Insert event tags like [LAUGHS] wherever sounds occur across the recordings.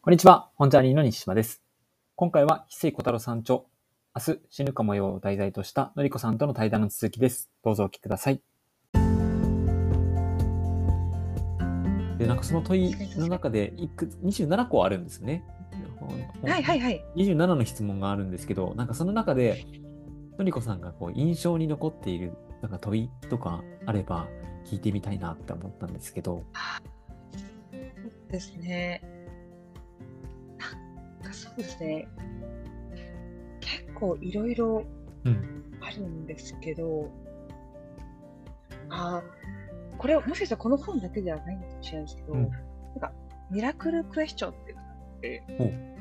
こんにちは、本ジャーニーの西島です。今回は、翡翠小太郎さん著、明日死ぬかもよを題材としたのりこさんとの対談の続きです。どうぞお聞きください。で、なんかその問いの中で、いくつ27個あるんですね。はいはいはい。27の質問があるんですけど、なんかその中で、のりこさんがこう印象に残っているなんか問いとかあれば聞いてみたいなって思ったんですけど。ですね。かそうですね。結構いろいろうん。あるんですけど、ああ、これもしかしたらこの本だけではないかもしれないですけど、うんなんかミラクルクエスチョンっていうのがあって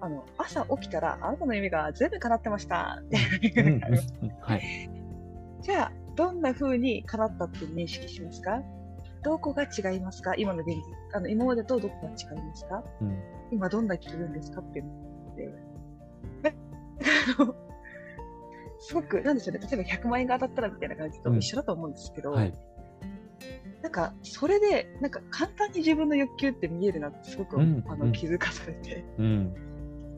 あの朝起きたらあなたの夢が全部叶ってましたってうんはい。じゃあ、どんな風に叶ったって認識しますか？どこが違いますか？今の現実。あの、今までとどこが違いますか？うん。今どんな気分ですかっていう [LAUGHS] すごく、なんでしょうね、例えば100万円が当たったらみたいな感じと一緒だと思うんですけど、はい。なんか、それで、なんか簡単に自分の欲求って見えるなってすごく、うんあのうん気づかされて、うん。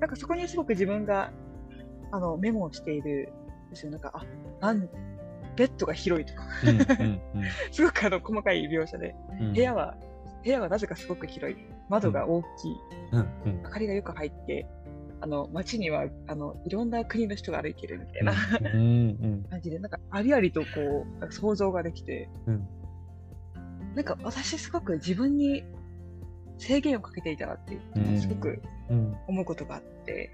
なんかそこにすごく自分が、あの、メモをしているんですよ。なんか、あ、なん、ベッドが広いとか。[LAUGHS] すごくあの細かい描写で、うん。部屋は、部屋はなぜかすごく広い。窓が大きい。明かりがよく入って、あの、街には、あの、いろんな国の人が歩いてるみたいな。感じで、なんか、ありありとこう、想像ができて、うん。なんか私すごく自分に制限をかけていたなってすごくうん。思うことがあって、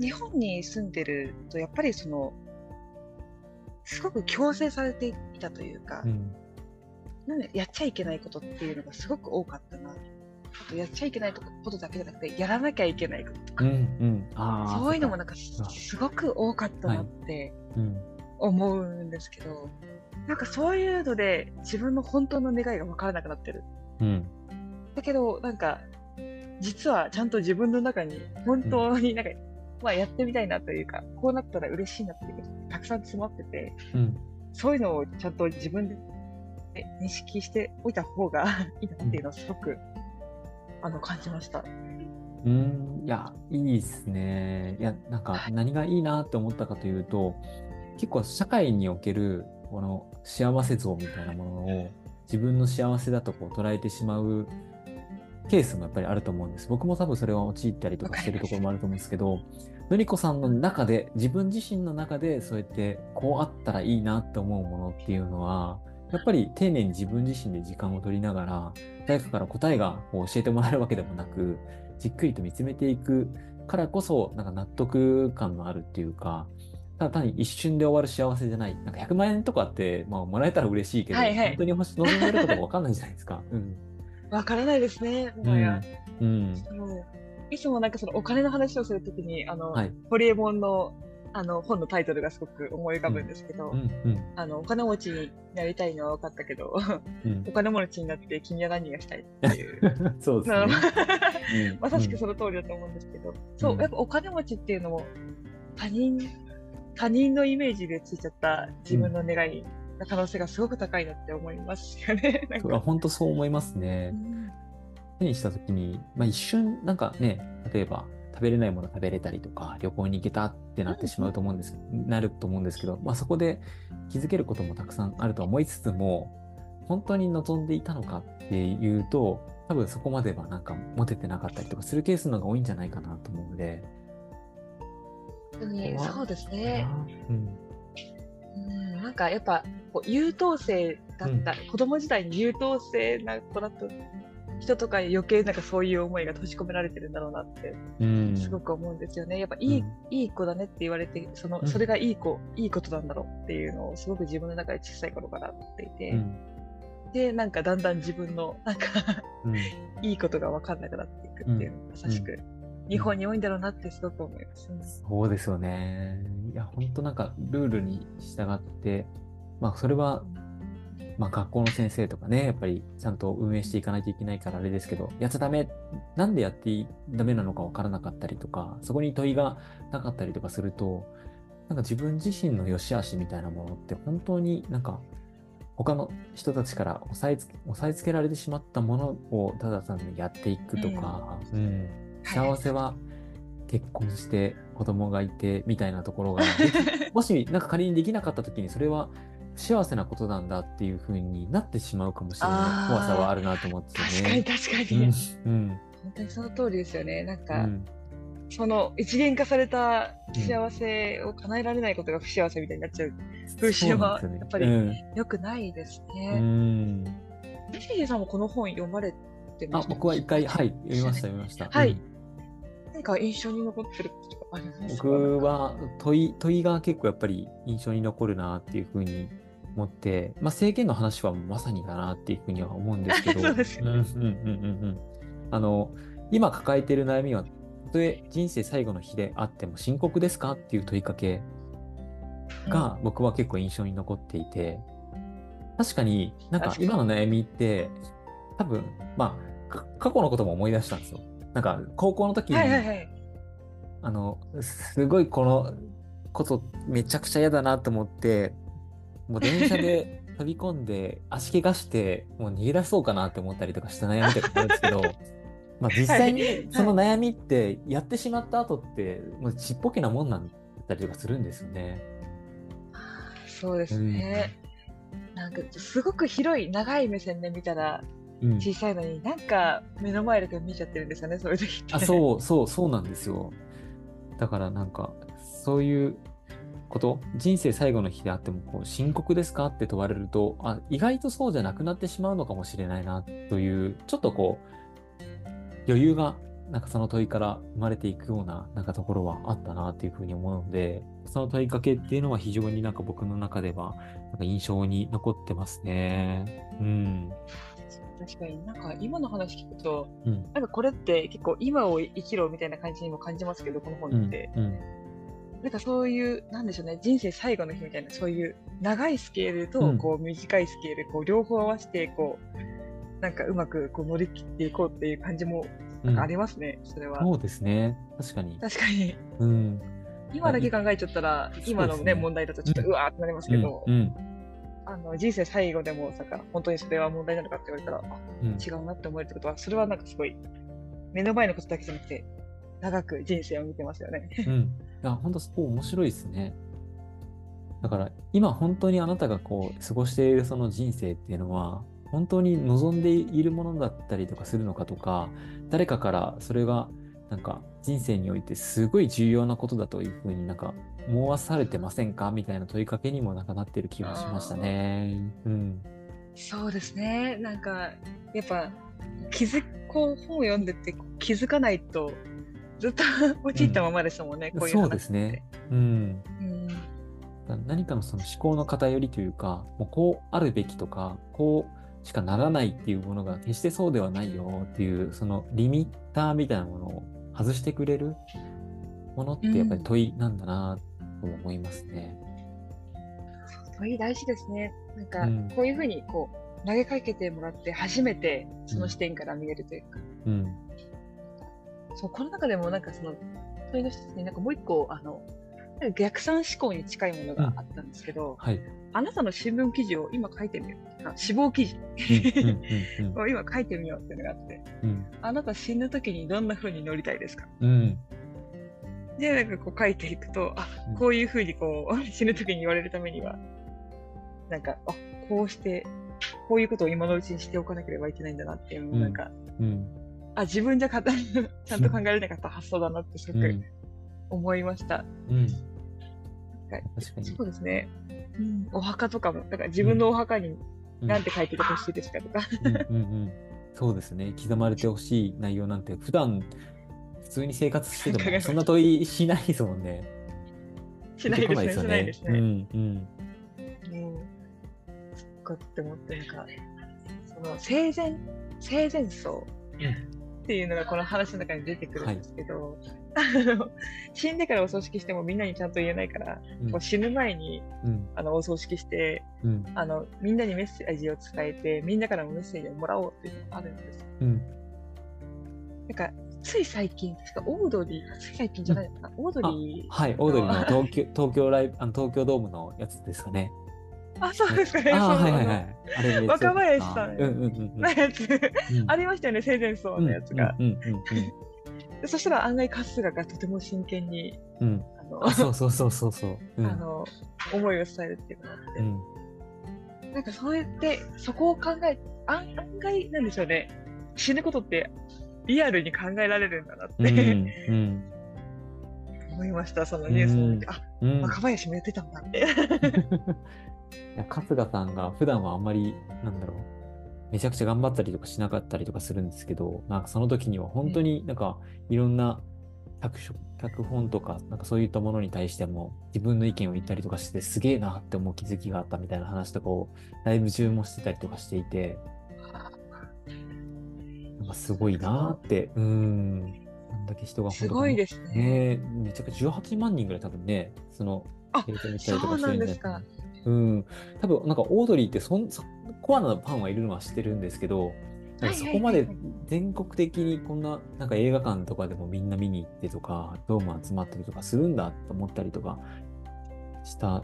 日本に住んでると、やっぱりその、すごく強制されていたというか、うん。なんでやっちゃいけないことっていうのがすごく多かったな。あとやっちゃいけないことだけじゃなくて、やらなきゃいけないこととか、うん。うん。そういうのもそなんかすごく多かったなって。思うんですけど、なんかそういうので自分の本当の願いが分からなくなってる。うん。だけど、なんか、実はちゃんと自分の中に本当になんか、まあやってみたいなというか、こうなったら嬉しいなっていうたくさん詰まってて、うん。そういうのをちゃんと自分で認識しておいた方が [LAUGHS] いいなっていうのをすごく、あの、感じました。うん。いや、いいですね。いや、なんか何がいいなって思ったかというと、結構社会におけるこの幸せ像みたいなものを自分の幸せだとこう捉えてしまうケースもやっぱりあると思うんです。僕も多分それは陥ったりとかしてるところもあると思うんですけど、のりこさんの中で、自分自身の中でそうやってこうあったらいいなって思うものっていうのは、やっぱり丁寧に自分自身で時間を取りながら、誰かから答えが教えてもらえるわけでもなく、じっくりと見つめていくからこそ、なんか納得感のあるっていうか、ただ単に一瞬で終わる幸せじゃない。なんか100万円とかって、まあ、もらえたら嬉しいけど、はいはい本当に欲し望んでることが分かんないじゃないですか。うん。わからないですね、もうはやん。。うん。そういつもなんかそのお金の話をするときに、あの、はい。ホリエモンのあの本のタイトルがすごく思い浮かぶんですけど、うん。うん。あの、お金持ちになりたいのは分かったけど、うん [LAUGHS] お。金持ちになって君は何がしたいっていう。[LAUGHS] そうですなねまさしくその通りだと思うんですけど、そうう、んやっぱお金持ちっていうのも他人、他人のイメージでついちゃった自分の願いの可能性がすごく高いなって思いますよね。[LAUGHS] 本当そう思いますねう。ん手にしたときに、まあ、一瞬なんかね、例えば食べれないもの食べれたりとか、旅行に行けたってなってしまうと思うんです、なると思うんですけど、まあ、そこで気づけることもたくさんあるとは思いつつも、本当に望んでいたのかっていうと、多分そこまではなんか持ててなかったりとかするケースの方が多いんじゃないかなと思うので。そうですね。うん。うん、なんかやっぱこう優等生だった、子供時代に優等生な子だった人とかに余計なんかそういう思いが閉じ込められてるんだろうなってうん。すごく思うんですよね。やっぱいい、うんいい子だねって言われて、その、うんそれがいい子、いいことなんだろうっていうのをすごく自分の中で小さい頃から思っていて、うん。で、なんかだんだん自分のなんかうん。[LAUGHS] いいことが分かんなくなっていくっていうのがまさしく、日本に多いんだろうなってすごく思います、ね。そうですよね。いや、本当なんかルールに従って、まあそれは、まあ学校の先生とかね、やっぱりちゃんと運営していかないといけないからあれですけど、やっちゃダメ、なんでやってダメなのかわからなかったりとか、そこに問いがなかったりとかすると、なんか自分自身の良し悪しみたいなものって本当になんか他の人たちから押さえつ押さえつけられてしまったものをただ単にやっていくとか、うん。幸せは結婚して子供がいてみたいなところが [LAUGHS] もしなんか仮にできなかった時にそれは不幸せなことなんだっていう風になってしまうかもしれない。怖さはあるなと思って確かにね。確かに、うん本当にその通りですよね。なんか、うん。その一元化された幸せを叶えられないことが不幸せみたいになっちゃう、風習はやっぱりうん。良くないですうね。ん。西井さんもこの本読まれてまあした？僕は一回、はい、読みました、読みました。はい。うん。何か印象に残ってることとかありますか？僕は問い問いが結構やっぱり印象に残るなっていうふうに思って、まあ、政権の話はまさにだなっていうふうには思うんですけど。[LAUGHS] あの今抱えている悩みはたとえ人生最後の日であっても深刻ですかっていう問いかけが僕は結構印象に残っていて。確かになんか今の悩みって多分まあか過去のことも思い出したんですよ。なんか高校の時に、はいはいはい。あの、すごいこのことめちゃくちゃ嫌だなと思って、もう電車で飛び込んで足怪我して、もう逃げ出そうかなって思ったりとかした悩みとかあるんですけど、[LAUGHS] まあ実際にその悩みってやってしまった後って、もうちっぽけなもんなんだったりとかするんですよね。そうですね。なんかすごく広い長い目線で見たらうん。小さいのになんか目の前で見えちゃってるんですよねそういう時って。あ、そうそうそうなんですよ。だからなんかそういうこと人生最後の日であってもこう深刻ですか？って問われるとあ意外とそうじゃなくなってしまうのかもしれないなというちょっとこう余裕がなんかその問いから生まれていくようななんかところはあったなっていうふうに思うのでその問いかけっていうのは非常になんか僕の中ではなんか印象に残ってますね。うん。確かになんか今の話聞くとうん。なんかこれって結構今を生きろみたいな感じにも感じますけどこのうん。本って、うん。なんかそういうなんでしょうね人生最後の日みたいなそういう長いスケールとうんこう短いスケールこう両方合わせてこうなんかうまくこう乗り切っていこうっていう感じもありますね、それは。そうですね。確かに。確かにうん。今だけ考えちゃったら今のね問題だとちょっとうわーってなりますけど、うん。あの人生最後でもさか本当にそれは問題なのかって言われたらあうん。違うなって思えるってことはそれはなんかすごい目の前のことだけじゃなくて長く人生を見てますよね。うん。いや、本当そう面白いですね。だから、今本当にあなたがこう、過ごしているその人生っていうのは、本当に望んでいるものだったりとかするのかとか、誰かからそれが、なんか人生においてすごい重要なことだというふうになんか思わされてませんか？みたいな問いかけにもなんかなってる気がしましたね。うん。そうですねなんかやっぱ気づこう本を読んでて気づかないとずっと陥ったままですもんね、こういう話そうですね。うん。うん何かのその思考の偏りというか、もうこうあるべきとか、こうしかならないっていうものが決してそうではないよっていう、そのリミッターみたいなものを外してくれるものってやっぱり問いなんだなと思いますね。問い大事ですね。なんかうんこういうふうにこう投げかけてもらって初めてその視点から見えるというか、うん。そうこの中でもなんかその問いの一つになんかもう一個あの逆算思考に近いものがあったんですけど、はい。あなたの新聞記事を今書いてみようあ死亡記事。うんうんうん [LAUGHS] を今書いてみようっていうのがあって。うん。あなた死ぬ時にどんな風に乗りたいですか？うん。でなんかこう書いていくとあうん。こういう風にこう [LAUGHS] 死ぬ時に言われるためにはなんかあこうしてこういうことを今のうちにしておかなければいけないんだなっていうのをなんか、うんあ自分じゃかた [LAUGHS] ちゃんと考えられなかった発想だなってすごくうん。思いました。うん。はい確かに。そうですね、うん、お墓とかもだから自分のお墓にうん。何て書いててほしいですかとか、うん。うんうんそうですね。刻まれてほしい内容なんて、普段普通に生活してても、そんな問いしないですもんね。しないですね。しないですね。うんうん。うん。そっかって思ってなんかその生前生前葬っていうのがこの話の中に出てくるんですけど、あの死んでからお葬式してもみんなにちゃんと言えないから、うん。こう死ぬ前にうん。あのお葬式してうん。あのみんなにメッセージを伝えてみんなからもメッセージをもらおうっていうのがあるんですうん。なんかつい最近確かオードリーつい最近じゃないのかな、オードリーはい、オードリーの東京東京ライブあの東京ドームのやつですかね。あ、そうですかね。あはいはいはい。あれ若林さん。のやつ、ありましたよね、生前葬のやつが。そしたら案外春日がとても真剣に、うん、あのそうそうそうそうそう、うん、あの思いを伝えるっていうのがあって、うん、なんかそうやってそこを考え案外なんでしょうね。死ぬことってリアルに考えられるんだなって、うんうん、[LAUGHS] 思いましたそのニュースを見て、あ、うん、若林もやってたんだって [LAUGHS] 春日さんが普段はあんまりなんだろうめちゃくちゃ頑張ったりとかしなかったりとかするんですけどなんかその時には本当になんかいろんな脚脚本とかなんかそういったものに対しても自分の意見を言ったりとかしてすげえなって思う気づきがあったみたいな話とかをライブ中もしてたりとかしていてなんかすごいなって、うん。あんだけ人がすごいですね。ねめちゃくちゃ18万人ぐらい多分ね、その、あ、そうなんですか。うん。多分なんかオードリーってそんそコアなファンはいるのは知ってるんですけど、そこまで全国的にこんななんか映画館とかでもみんな見に行ってとか、ドーム集まったりとかするんだと思ったりとかした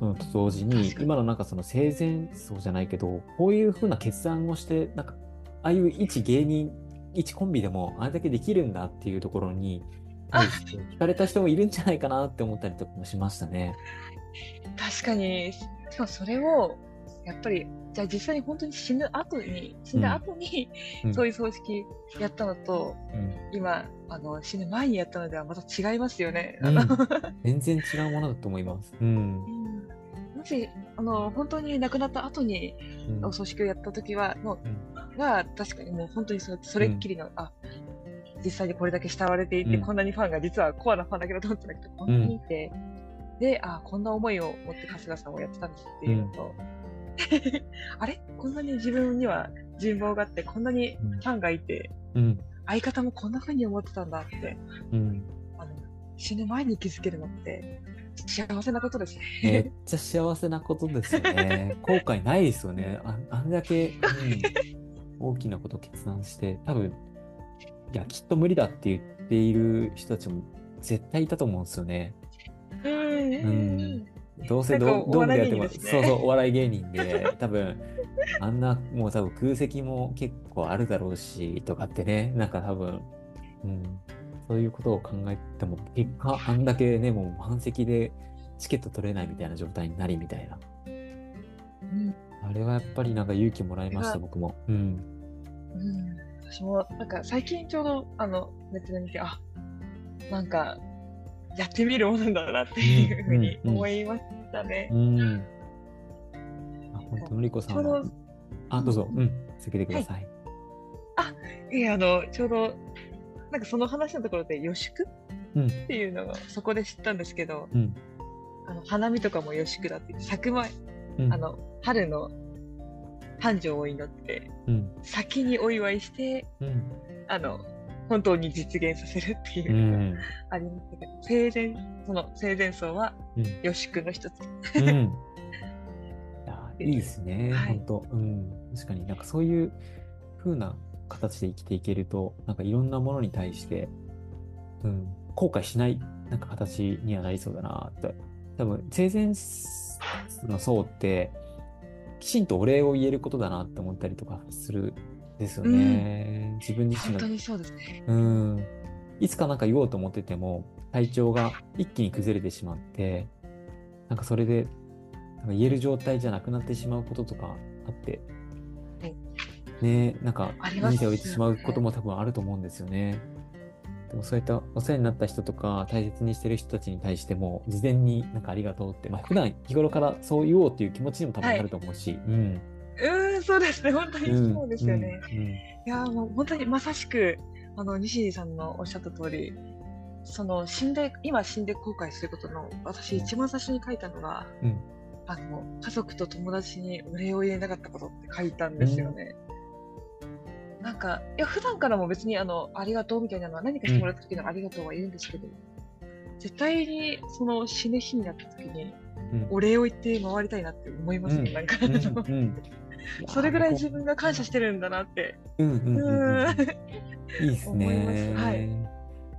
のと同時に、今のなんかその生前葬じゃないけど、こういうふうな決断をして、なんかああいう一芸人、一コンビでもあれだけできるんだっていうところに、[LAUGHS] 聞かれた人もいるんじゃないかなって思ったりとかもしましたね。確かに、しかもそれを、やっぱり、じゃあ実際に本当に死ぬ後に、死んだ後に、うん、そういう葬式やったのと、うん、今あの、死ぬ前にやったのではまた違いますよね。うん、全然違うものだと思います。うん。もしあの本当に亡くなった後にお葬式をやった時は、もうは確かにもう本当にそそれっきりの、うん、あ実際にこれだけ慕われていて、うん、こんなにファンが実はコアなファンだけどと思ってなくてこんなにいて、うん、であこんな思いを持って春日さんをやってたんですっていうのと、[LAUGHS] あれ？こんなに自分には人望があってこんなにファンがいて、相方もこんなふうに思ってたんだって、あの死ぬ前に気づけるのって幸せなことですね。めっちゃ幸せなことですよね。[LAUGHS] 後悔ないですよね。ああんだけ、うん、大きなことを決断して、多分いや、きっと無理だって言っている人たちも絶対いたと思うんですよね。うん。うんどうせどどうでやっても、ね、そうそう、お笑い芸人で、多分あんな、もう多分空席も結構あるだろうし、とかってね、なんか多分、うん、そういうことを考えても、結果、あんだけね、もう満席でチケット取れないみたいな状態になりみたいな。うん、あれはやっぱりなんか勇気もらいました、僕も。うん。うん、私も、なんか最近ちょうど、あの、ネットで見て、あなんか、やってみるものだなっていうふうに思いましたね。うん。うん、あ、本当のりこさんは。あ、どうぞ、うん、続けてください。はい、あ、いや、あの、ちょうどなんかその話のところで予祝、うん、っていうのがそこで知ったんですけど、うん、あの花見とかも予祝だって咲く前、うん、あの春の繁盛を祈って、先にお祝いして、あの本当に実現させるっていうのがありましたけど、生前その生前葬は予祝の一つ。[LAUGHS] いいですね、はい、本当、うん、確かになんかそういう風な形で生きていけると、なんかいろんなものに対して、うん、後悔しないなんか形にはなりそうだなって。多分、生前の層って、きちんとお礼を言えることだなって思ったりとかするですよね。うん、自分自身の。本当にそうですね。うん。いつかなんか言おうと思ってても、体調が一気に崩れてしまって、なんかそれで、なんか言える状態じゃなくなってしまうこととかあって、ね、なんか何か置いてしまうことも多分あると思うんですよね。でもそういったお世話になった人とか大切にしてる人たちに対しても事前になんかありがとうって、まあ普段日頃からそう言おうっていう気持ちにも多分あると思うし、はい、うん。うんそうですね本当にそうですよね。うんうんうん、いやもう本当にまさしくあの西さんのおっしゃった通りその死んで今死んで後悔することの私一番最初に書いたのが、うん、あの家族と友達にお礼を言えなかったことって書いたんですよね。なんか、いや、普段からも別に、あの、ありがとうみたいなのは、何かしてもらった時のありがとうは言うんですけど、絶対に、その死ぬ日になった時に、お礼を言って回りたいなって思いますね、なんか、[LAUGHS] それぐらい自分が感謝してるんだなって。うんうんうん、いいですね。はい。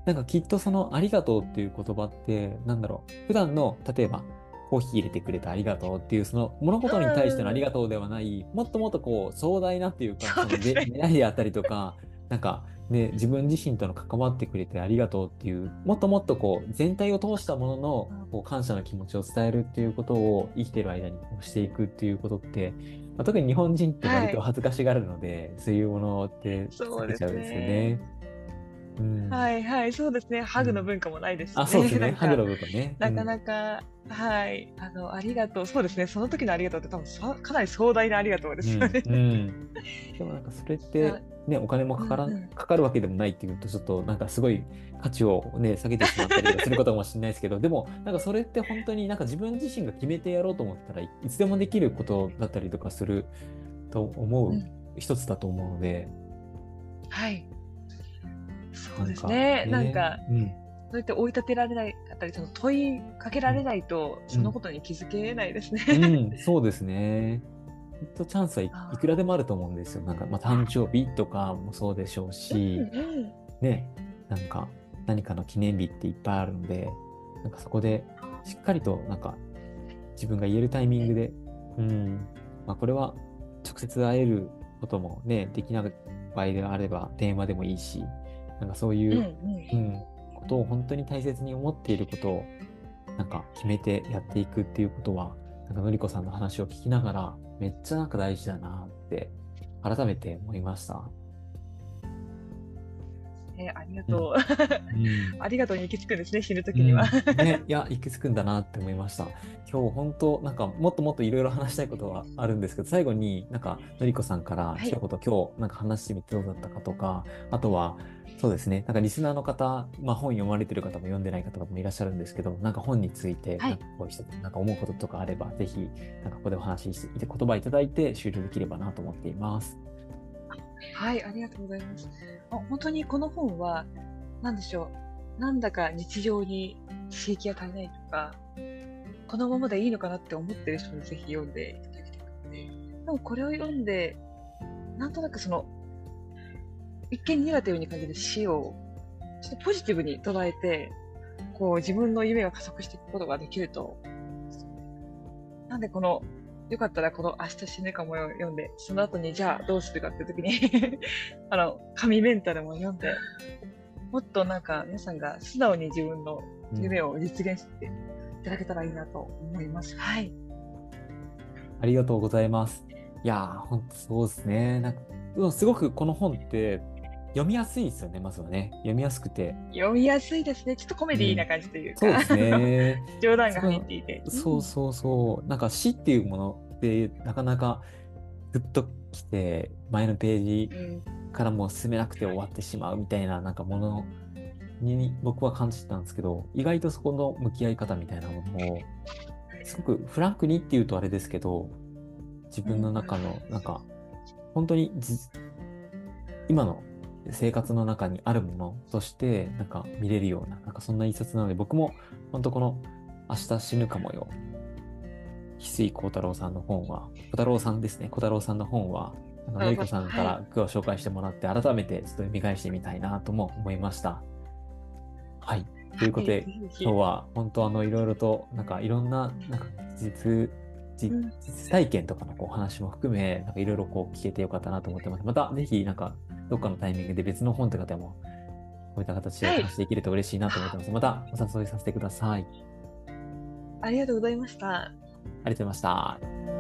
なんかきっとそのありがとうっていう言葉って、なんだろう、普段の、例えば、コーヒー入れてくれてありがとうっていうその物事に対してのありがとうではないもっともっとこう壮大なっていうかその出会いであったりとかなんかね自分自身との関わってくれてありがとうっていうもっともっとこう全体を通したもののこう感謝の気持ちを伝えるっていうことを生きてる間にしていくっていうことって、まあ、特に日本人って割と恥ずかしがるので、はい、そういうものって避けちゃうんですよね。うん、はいはいそうですね。ハグの文化もないですし、ね、あそうですね。ハグの文化ね、なかなか、はいあのありがとう。そうですね。その時のありがとうって多分かなり壮大なありがとうですよね、うん、うん、[LAUGHS] でもなんかそれってねお金もかから、うん。うん、かかるわけでもないっていうとちょっとなんかすごい価値をね下げてしまったりすることかもしれないですけどでもなんかそれって本当になんか自分自身が決めてやろうと思ったらいつでもできることだったりとかすると思う一つだと思うので、はいそうですね。なんか、うん、そうやって追い立てられないかったり、その問いかけられないと、そのことに気づけないですね。うん、そうですね。きっとチャンスはいくらでもあると思うんですよ。なんか、まあ、誕生日とかもそうでしょうし、うんうん、ね、なんか何かの記念日っていっぱいあるので、なんかそこでしっかりとなんか自分が言えるタイミングで、うん、まあ、これは直接会えることもね、できない場合であれば電話でもいいし、なんかそういう、うん、うん、ことを本当に大切に思っていることをなんか決めてやっていくっていうことはなんかのりこさんの話を聞きながらめっちゃなんか大事だなって改めて思いました。えー、ありがとう、うん、ありがとうに行き着くんですね死ぬ時には、うん、ね、[LAUGHS] いや行き着くんだなって思いました。今日本当なんかもっともっといろいろ話したいことはあるんですけど最後になんかのりこさんから一言、はい、今日なんか話してみてどうだったかとかあとはそうですねなんかリスナーの方、まあ、本読まれてる方も読んでない方もいらっしゃるんですけどなんか本についてなんかこうしてなんか思うこととかあれば、はい、ぜひなんかここでお話しして言葉いただいて終了できればなと思っています。はい、ありがとうございます。本当にこの本は、何でしょう、なんだか日常に刺激が足りないとか、このままでいいのかなって思ってる人にぜひ読んでいただきたくて、でもこれを読んで、なんとなくその、一見ネガティブに感じる死を、ちょっとポジティブに捉えて、こう自分の夢が加速していくことができると、なんでこのよかったらこの明日死ぬかもよ読んで、その後にじゃあどうするかって時に [LAUGHS] あの、紙メンタルも読んで、もっとなんか皆さんが素直に自分の夢を実現していただけたらいいなと思います。うん、はい。ありがとうございます。いやー、本当そうですね。なんか、すごくこの本って読みやすいですよね、まずはね。読みやすくて。読みやすいですね。ちょっとコメディーな感じというか、うん、そうですね。[LAUGHS] 冗談が入っていて。そうそうそう。なんか死っていうものってなかなかグッときて前のページからもう進めなくて終わってしまうみたいななんかものに僕は感じてたんですけど意外とそこの向き合い方みたいなものをすごくフランクにっていうとあれですけど自分の中のなんか本当に今の生活の中にあるものとしてなんか見れるようななんかそんな一冊なので僕も本当この明日死ぬかもよ翡翠幸太郎さんの本は、小太郎さんですね、小太郎さんの本は、あののりこさんから句を紹介してもらって、改めてちょっと読み返してみたいなとも思いました。はい。ということで、今日は本当あのいろいろとなんかいろんななんか実実体験とかのこう話も含めなんかいろいろこう聞けてよかったなと思ってます。またぜひなんかどっかのタイミングで別の本とかでもこういった形で話していけると嬉しいなと思ってます。またお誘いさせてください。ありがとうございました。ありがとうございました。